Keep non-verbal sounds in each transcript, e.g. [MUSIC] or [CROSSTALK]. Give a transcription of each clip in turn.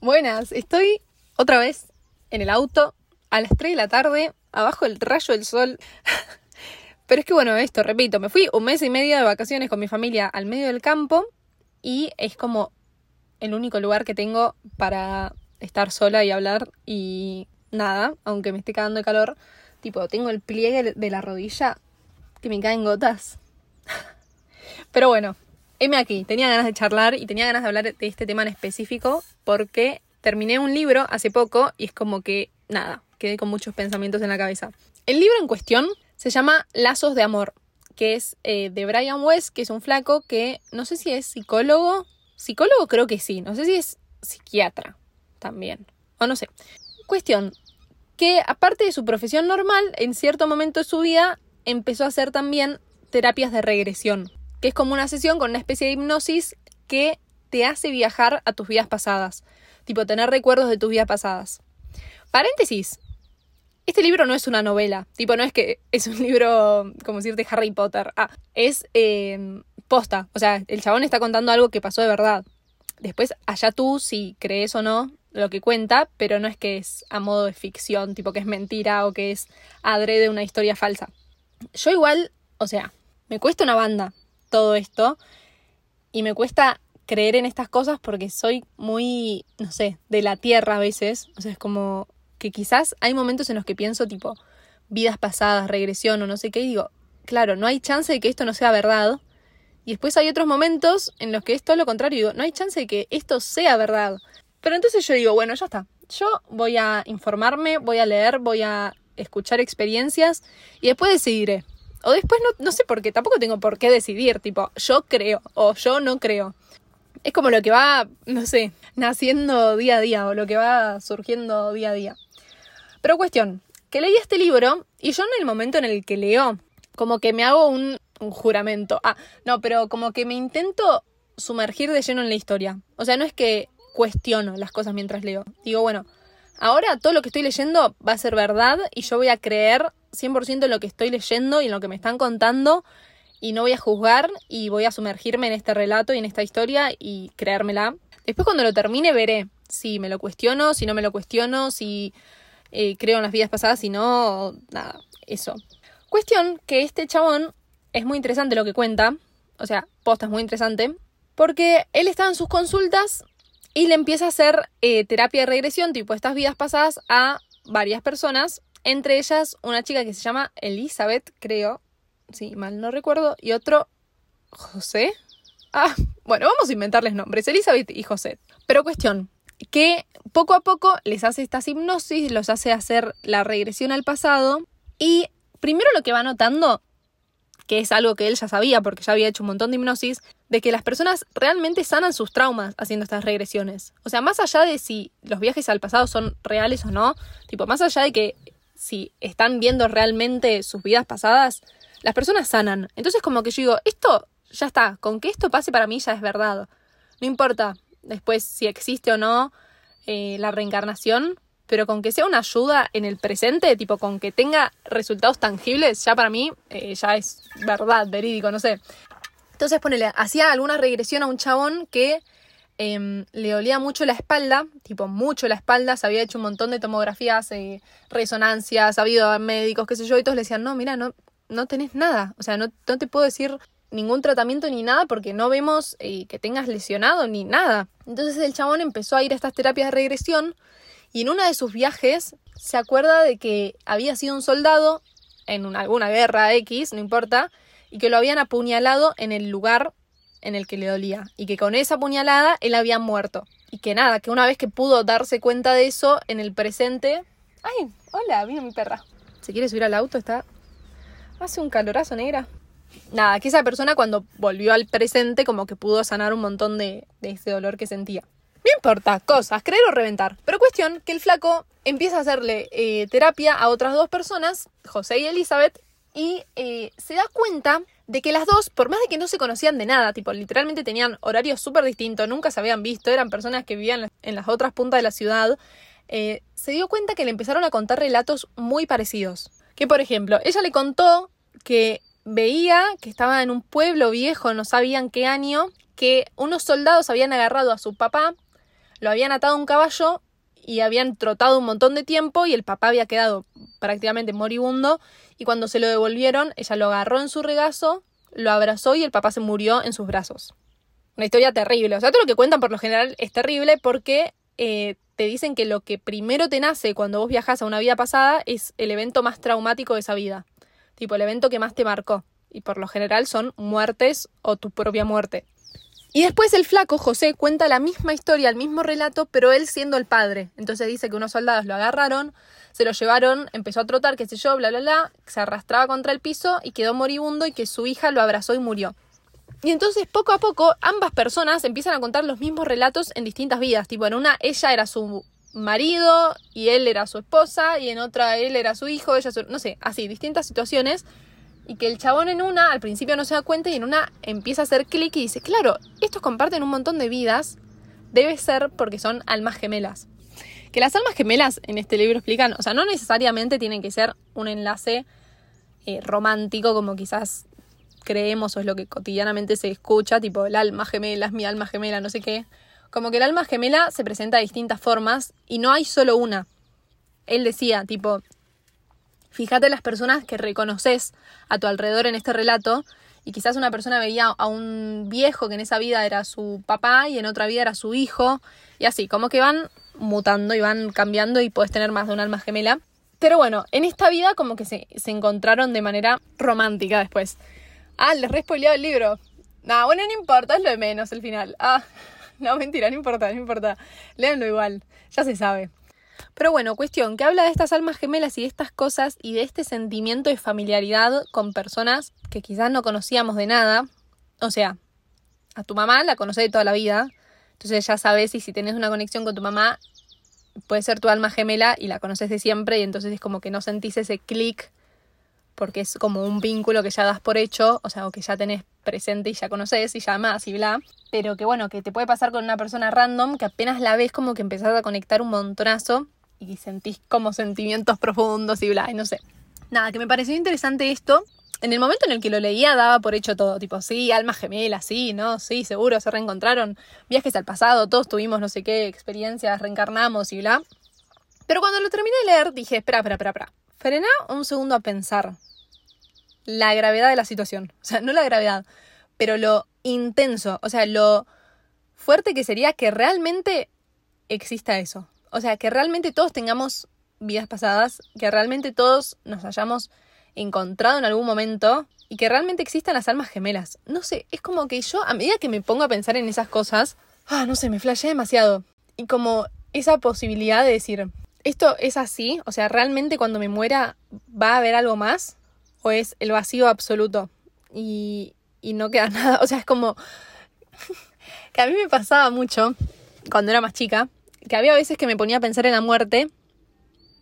Buenas, estoy otra vez en el auto a las 3 de la tarde, abajo del rayo del sol. [LAUGHS] Pero es que bueno, esto, repito, me fui un mes y medio de vacaciones con mi familia al medio del campo y es como el único lugar que tengo para estar sola y hablar y nada, aunque me esté cagando de calor, tipo, tengo el pliegue de la rodilla que me caen gotas. [LAUGHS] Pero bueno, heme aquí, tenía ganas de charlar y tenía ganas de hablar de este tema en específico porque terminé un libro hace poco y es como que, nada, quedé con muchos pensamientos en la cabeza. El libro en cuestión se llama Lazos de Amor, que es eh, de Brian West, que es un flaco que no sé si es psicólogo, psicólogo creo que sí, no sé si es psiquiatra también, o no sé. Cuestión, que aparte de su profesión normal, en cierto momento de su vida empezó a hacer también terapias de regresión, que es como una sesión con una especie de hipnosis que te hace viajar a tus vidas pasadas, tipo tener recuerdos de tus vidas pasadas. Paréntesis, este libro no es una novela, tipo no es que es un [LAUGHS] libro como decirte Harry Potter, ah, es em, posta, o sea, el chabón está contando algo que pasó de verdad. Después, allá tú si crees o no lo que cuenta, pero no es que es a modo de ficción, tipo que es mentira o que es adrede una historia falsa. Yo igual, o sea, me cuesta una banda todo esto y me cuesta creer en estas cosas porque soy muy, no sé, de la tierra a veces. O sea, es como que quizás hay momentos en los que pienso tipo vidas pasadas, regresión o no sé qué, y digo, claro, no hay chance de que esto no sea verdad. Y después hay otros momentos en los que es todo lo contrario, digo, no hay chance de que esto sea verdad. Pero entonces yo digo, bueno, ya está. Yo voy a informarme, voy a leer, voy a escuchar experiencias y después decidiré. O después no, no sé por qué, tampoco tengo por qué decidir, tipo, yo creo o yo no creo es como lo que va, no sé, naciendo día a día o lo que va surgiendo día a día. Pero cuestión, que leí este libro y yo en el momento en el que leo, como que me hago un, un juramento. Ah, no, pero como que me intento sumergir de lleno en la historia. O sea, no es que cuestiono las cosas mientras leo. Digo, bueno, ahora todo lo que estoy leyendo va a ser verdad y yo voy a creer 100% en lo que estoy leyendo y en lo que me están contando y no voy a juzgar y voy a sumergirme en este relato y en esta historia y creérmela. Después cuando lo termine veré si me lo cuestiono, si no me lo cuestiono, si eh, creo en las vidas pasadas, si no, nada, eso. Cuestión que este chabón es muy interesante lo que cuenta, o sea, posta es muy interesante, porque él está en sus consultas y le empieza a hacer eh, terapia de regresión, tipo estas vidas pasadas, a varias personas, entre ellas una chica que se llama Elizabeth, creo, sí, mal no recuerdo, y otro, José. Ah, bueno, vamos a inventarles nombres, Elizabeth y José. Pero cuestión, que poco a poco les hace estas hipnosis, los hace hacer la regresión al pasado y primero lo que va notando, que es algo que él ya sabía porque ya había hecho un montón de hipnosis, de que las personas realmente sanan sus traumas haciendo estas regresiones. O sea, más allá de si los viajes al pasado son reales o no, tipo, más allá de que si están viendo realmente sus vidas pasadas, las personas sanan. Entonces como que yo digo, esto ya está, con que esto pase para mí ya es verdad. No importa después si existe o no eh, la reencarnación, pero con que sea una ayuda en el presente, tipo con que tenga resultados tangibles, ya para mí eh, ya es verdad, verídico, no sé. Entonces ponele, hacía alguna regresión a un chabón que em, le dolía mucho la espalda, tipo mucho la espalda, se había hecho un montón de tomografías, eh, resonancias, ha habido médicos, qué sé yo, y todos le decían, no, mira, no, no tenés nada. O sea, no, te puedo decir ningún tratamiento ni nada porque no vemos eh, que tengas lesionado ni nada. Entonces el chabón empezó a ir a estas terapias de regresión y en uno de sus viajes se acuerda de que había sido un soldado en alguna guerra X, no importa, y que lo habían apuñalado en el lugar en el que le dolía y que con esa apuñalada él había muerto. Y que nada, que una vez que pudo darse cuenta de eso en el presente... ¡Ay! Hola, vino mi perra. ¿Se quiere subir al auto? Está Hace un calorazo, negra. Nada, que esa persona cuando volvió al presente como que pudo sanar un montón de, ese dolor que sentía. No importa, cosas, creer o reventar. Pero cuestión que el flaco empieza a hacerle eh, terapia a otras dos personas, José y Elizabeth, y eh, se da cuenta de que las dos, por más de que no se conocían de nada, tipo, literalmente tenían horarios súper distintos, nunca se habían visto, eran personas que vivían en las otras puntas de la ciudad, eh, se dio cuenta que le empezaron a contar relatos muy parecidos. Que por ejemplo, ella le contó que veía que estaba en un pueblo viejo, no sabían qué año, que unos soldados habían agarrado a su papá, lo habían atado a un caballo y habían trotado un montón de tiempo y el papá había quedado prácticamente moribundo y cuando se lo devolvieron, ella lo agarró en su regazo, lo abrazó y el papá se murió en sus brazos. Una historia terrible. O sea, todo lo que cuentan por lo general es terrible porque eh, te dicen que lo que primero te nace cuando vos viajas a una vida pasada es el evento más traumático de esa vida. Tipo, el evento que más te marcó. Y por lo general son muertes o tu propia muerte. Y después el flaco, José, cuenta la misma historia, el mismo relato, pero él siendo el padre. Entonces dice que unos soldados lo agarraron, se lo llevaron, empezó a trotar, qué sé yo, bla, bla, bla, se arrastraba contra el piso y quedó moribundo y que su hija lo abrazó y murió. Y entonces poco a poco ambas personas empiezan a contar los mismos relatos en distintas vidas. Tipo, en una ella era su marido y él era su esposa y en otra él era su hijo, ella su... no sé, así, distintas situaciones y que el chabón en una al principio no se da cuenta y en una empieza a hacer clic y dice, claro, estos comparten un montón de vidas, debe ser porque son almas gemelas. Que las almas gemelas en este libro explican, o sea, no necesariamente tienen que ser un enlace eh, romántico como quizás creemos o es lo que cotidianamente se escucha, tipo el alma gemela es mi alma gemela, no sé qué. Como que el alma gemela se presenta de distintas formas y no hay solo una. Él decía, tipo, Fíjate las personas que reconoces a tu alrededor en este relato y quizás una persona veía a un viejo que en esa vida era su papá y en otra vida era su hijo y así, como que van mutando y van cambiando y puedes tener más de un alma gemela. Pero bueno, en esta vida como que se, encontraron de manera romántica después. Ah, les re el libro. No, bueno, no importa, es lo de menos el final. Ah, [LAUGHS] no, mentira, no importa, no importa. Léanlo igual, ya se sabe. Pero bueno, cuestión, que habla de estas almas gemelas y de estas cosas y de este sentimiento de familiaridad con personas que quizás no conocíamos de nada. O sea, a tu mamá la conoces de toda la vida, entonces ya sabes y si tienes una conexión con tu mamá, puede ser tu alma gemela y la conoces de siempre y entonces es como que no sentís ese clic porque es como un vínculo que ya das por hecho, o sea, o que ya tenés presente y ya conoces y ya amás y bla, pero que bueno, que te puede pasar con una persona random que apenas la ves como que empezás a conectar un montonazo y sentís como sentimientos [LAUGHS] profundos y bla, y no sé. Nada, que me pareció interesante esto. En el momento en el que lo leía daba por hecho todo, tipo, sí, alma gemela, sí, ¿no? Sí, seguro, se reencontraron, viajes al pasado, todos tuvimos no sé qué experiencias, reencarnamos y bla. Pero cuando lo terminé de leer dije, espera, espera, espera, espera. Frena un segundo a pensar la gravedad de la situación. [LAUGHS] O sea, no la gravedad, pero lo intenso, o sea, lo fuerte que sería que realmente exista eso. O sea, que realmente todos tengamos vidas pasadas, que realmente todos nos hayamos encontrado en algún momento y que realmente existan las almas gemelas. No sé, es como que yo a medida que me pongo a pensar en esas cosas, ah, no sé, me flashea demasiado. Y como esa posibilidad de decir, esto es así, o sea, realmente cuando me muera va a haber algo más es el vacío absoluto y, y no queda [LAUGHS] nada. O sea, es como [LAUGHS] que a mí me pasaba mucho cuando era más chica que había veces que me ponía a pensar en la muerte,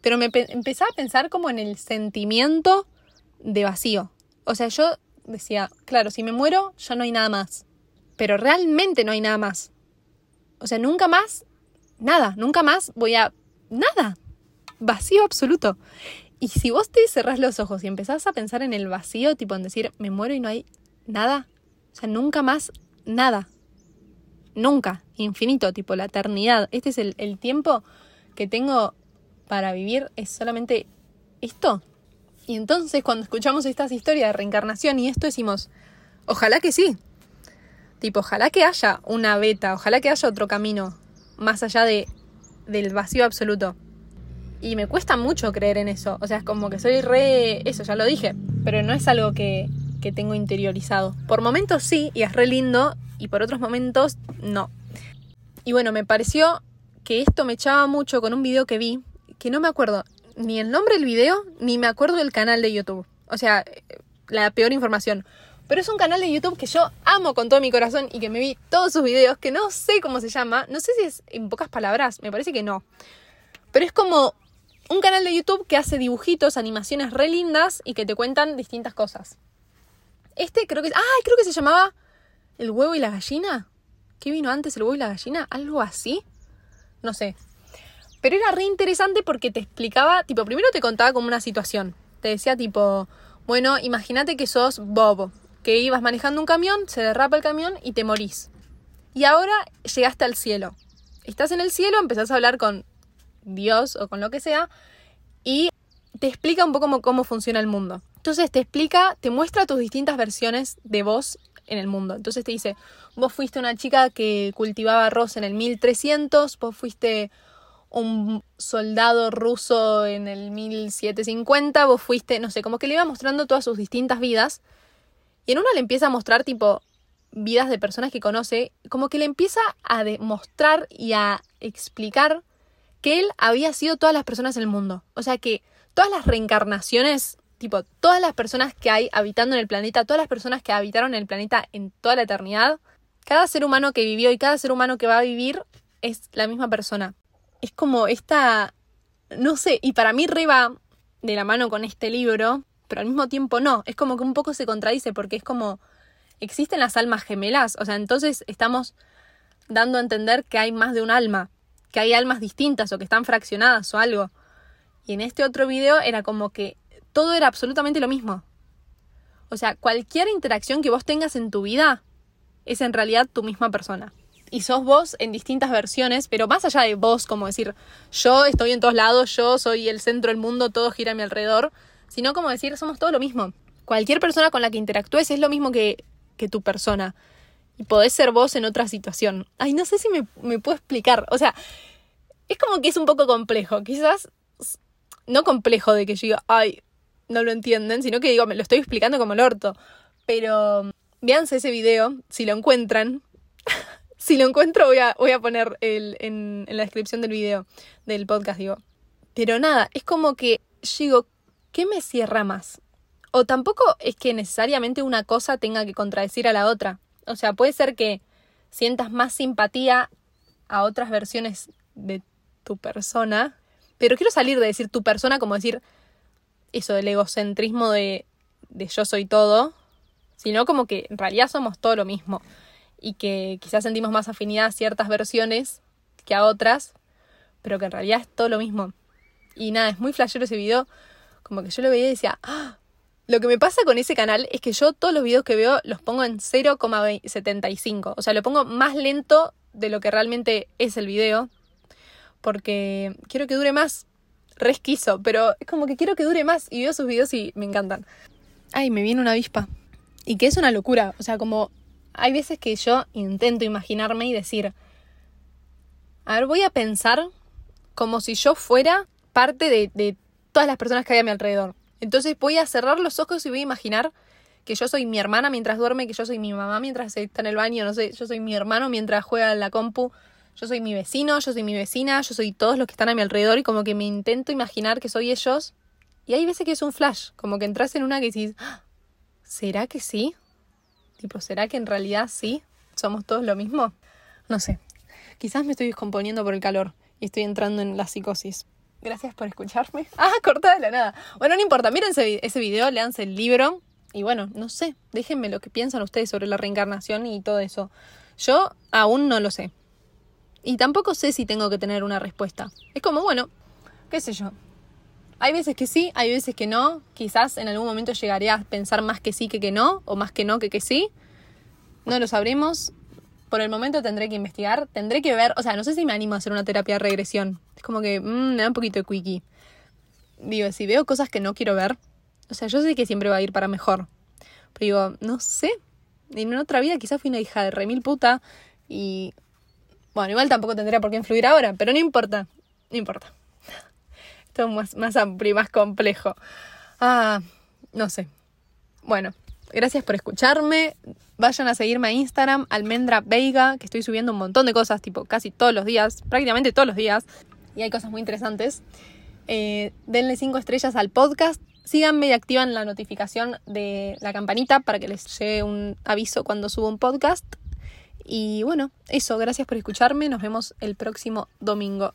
pero me empezaba a pensar como en el sentimiento de vacío. O sea, yo decía, claro, si me muero, ya no hay nada más. Pero realmente no hay nada más. O sea, nunca más, nada, nunca más voy a... Nada. Vacío absoluto. Y si vos te cerrás los ojos y empezás a pensar en el vacío, tipo en decir, me muero y no hay nada. O sea, nunca más, nada nunca, infinito, tipo la eternidad. Este es el, tiempo que tengo para vivir, es solamente esto. Y entonces cuando escuchamos estas historias de reencarnación y esto decimos, ojalá que sí. Tipo, ojalá que haya una beta, ojalá que haya otro camino más allá de, del vacío absoluto. Y me cuesta mucho creer en eso. O sea, es como que soy re... Eso, ya lo dije. Pero no es algo que, que tengo interiorizado. Por momentos sí, y es re lindo, y por otros momentos no. Y bueno, me pareció que esto me echaba mucho con un video que vi, que no me acuerdo ni el nombre del video, ni me acuerdo del canal de YouTube. O sea, la peor información. Pero es un canal de YouTube que yo amo con todo mi corazón y que me vi todos sus videos, que no sé cómo se llama, no sé si es en pocas palabras, me parece que no. Pero es como un canal de YouTube que hace dibujitos, animaciones re lindas y que te cuentan distintas cosas. Este creo que... ¡Ay! Creo que se llamaba ¿El huevo y la gallina? ¿Qué vino antes, el huevo y la gallina? ¿Algo así? No sé. Pero era re interesante porque te explicaba, tipo, primero te contaba como una situación. Te decía tipo, bueno, imagínate que sos Bob, que ibas manejando un camión, se derrapa el camión y te morís. Y ahora llegaste al cielo. estás en el cielo, empezás a hablar con Dios o con lo que sea y te explica un poco cómo, cómo funciona el mundo. Entonces te explica, te muestra tus distintas versiones de vos en el mundo. Entonces te dice, vos fuiste una chica que cultivaba arroz en el 1300, vos fuiste un soldado ruso en el 1750, vos fuiste, no sé, como que le iba mostrando todas sus distintas vidas. Y en una le empieza a mostrar tipo vidas de personas que conoce, como que le empieza a demostrar y a explicar que él había sido todas las personas en el mundo. O sea que todas las reencarnaciones, tipo todas las personas que hay habitando en el planeta, todas las personas que habitaron el planeta en toda la eternidad, cada ser humano que vivió y cada ser humano que va a vivir es la misma persona es como esta, no sé, y para mí reba de la mano con este libro, pero al mismo tiempo no, es como que un poco se contradice porque es como, ¿existen las almas gemelas? O sea, entonces estamos dando a entender que hay más de un alma, que hay almas distintas o que están fraccionadas o algo. Y en este otro video era como que todo era absolutamente lo mismo. O sea, cualquier interacción que vos tengas en tu vida es en realidad tu misma persona y sos vos en distintas versiones, pero más allá de vos, como decir, yo estoy en todos lados, yo soy el centro del mundo, todo gira a mi alrededor, sino como decir, somos todo lo mismo. Cualquier persona con la que interactúes es lo mismo que, que tu persona. Y podés ser vos en otra situación. Ay, no sé si me, puedo explicar. O sea, es como que es un poco complejo. Quizás, no complejo de que yo diga, ay, no lo entienden, sino que digo, me lo estoy explicando como el orto. Pero véanse ese video, si lo encuentran. [LAUGHS] Si lo encuentro voy a, voy a poner el, en, la descripción del video, del podcast, digo. Pero nada, es como que digo, ¿qué me cierra más? O tampoco es que necesariamente una cosa tenga que contradecir a la otra. O sea, puede ser que sientas más simpatía a otras versiones de tu persona, pero quiero salir de decir tu persona como decir eso del egocentrismo de, de yo soy todo, sino como que en realidad somos todo lo mismo y que quizás sentimos más afinidad a ciertas versiones que a otras, pero que en realidad es todo lo mismo. Y nada, es muy flashero ese video, como que yo lo veía y decía, ¡Ah! Lo que me pasa con ese canal es que yo todos los videos que veo los pongo en 0,75, o sea, lo pongo más lento de lo que realmente es el video, porque quiero que dure más. Resquizo, pero es como que quiero que dure más y veo sus videos y me encantan. Ay, me viene una avispa. Y que es una locura, o sea, como hay veces que yo intento imaginarme y decir, a ver, voy a pensar como si yo fuera parte de, de todas las personas que hay a mi alrededor. Entonces voy a cerrar los ojos y voy a imaginar que yo soy mi hermana mientras duerme, que yo soy mi mamá mientras está en el baño, no sé, yo soy mi hermano mientras juega en la compu, yo soy mi vecino, yo soy mi vecina, yo soy todos los que están a mi alrededor y como que me intento imaginar que soy ellos. Y hay veces que es un flash, como que entras en una que dices, ah, ¿será que sí? Tipo, ¿será que en realidad sí? ¿Somos todos lo mismo? No sé. Quizás me estoy descomponiendo por el calor y estoy entrando en la psicosis. Gracias por escucharme. [LAUGHS] Ah, cortada de la nada. Bueno, no importa, miren ese, video, leanse el libro. Y bueno, no sé, déjenme lo que piensan ustedes sobre la reencarnación y todo eso. Yo aún no lo sé. Y tampoco sé si tengo que tener una respuesta. Es como, bueno, qué sé yo. Hay veces que sí, hay veces que no. Quizás en algún momento llegaré a pensar más que sí que que no, o más que no que que sí. No lo sabremos. Por el momento tendré que investigar, tendré que ver, o sea, no sé si me animo a hacer una terapia de regresión. Es como que mmm, me da un poquito de quickie. Digo, si veo cosas que no quiero ver, o sea, yo sé que siempre va a ir para mejor. Pero digo, no sé. En otra vida quizás fui una hija de remil puta y... Bueno, igual tampoco tendría por qué influir ahora, pero no importa. No importa [LAUGHS] más, más amplio y más complejo. Ah, no sé. Bueno, gracias por escucharme. Vayan a seguirme a Instagram, Almendra Veiga, que estoy subiendo un montón de cosas, tipo casi todos los días, prácticamente todos los días. Y hay cosas muy interesantes. Eh, denle 5 estrellas al podcast. Síganme y activan la notificación de la campanita para que les llegue un aviso cuando subo un podcast. Y bueno, eso, gracias por escucharme. Nos vemos el próximo domingo.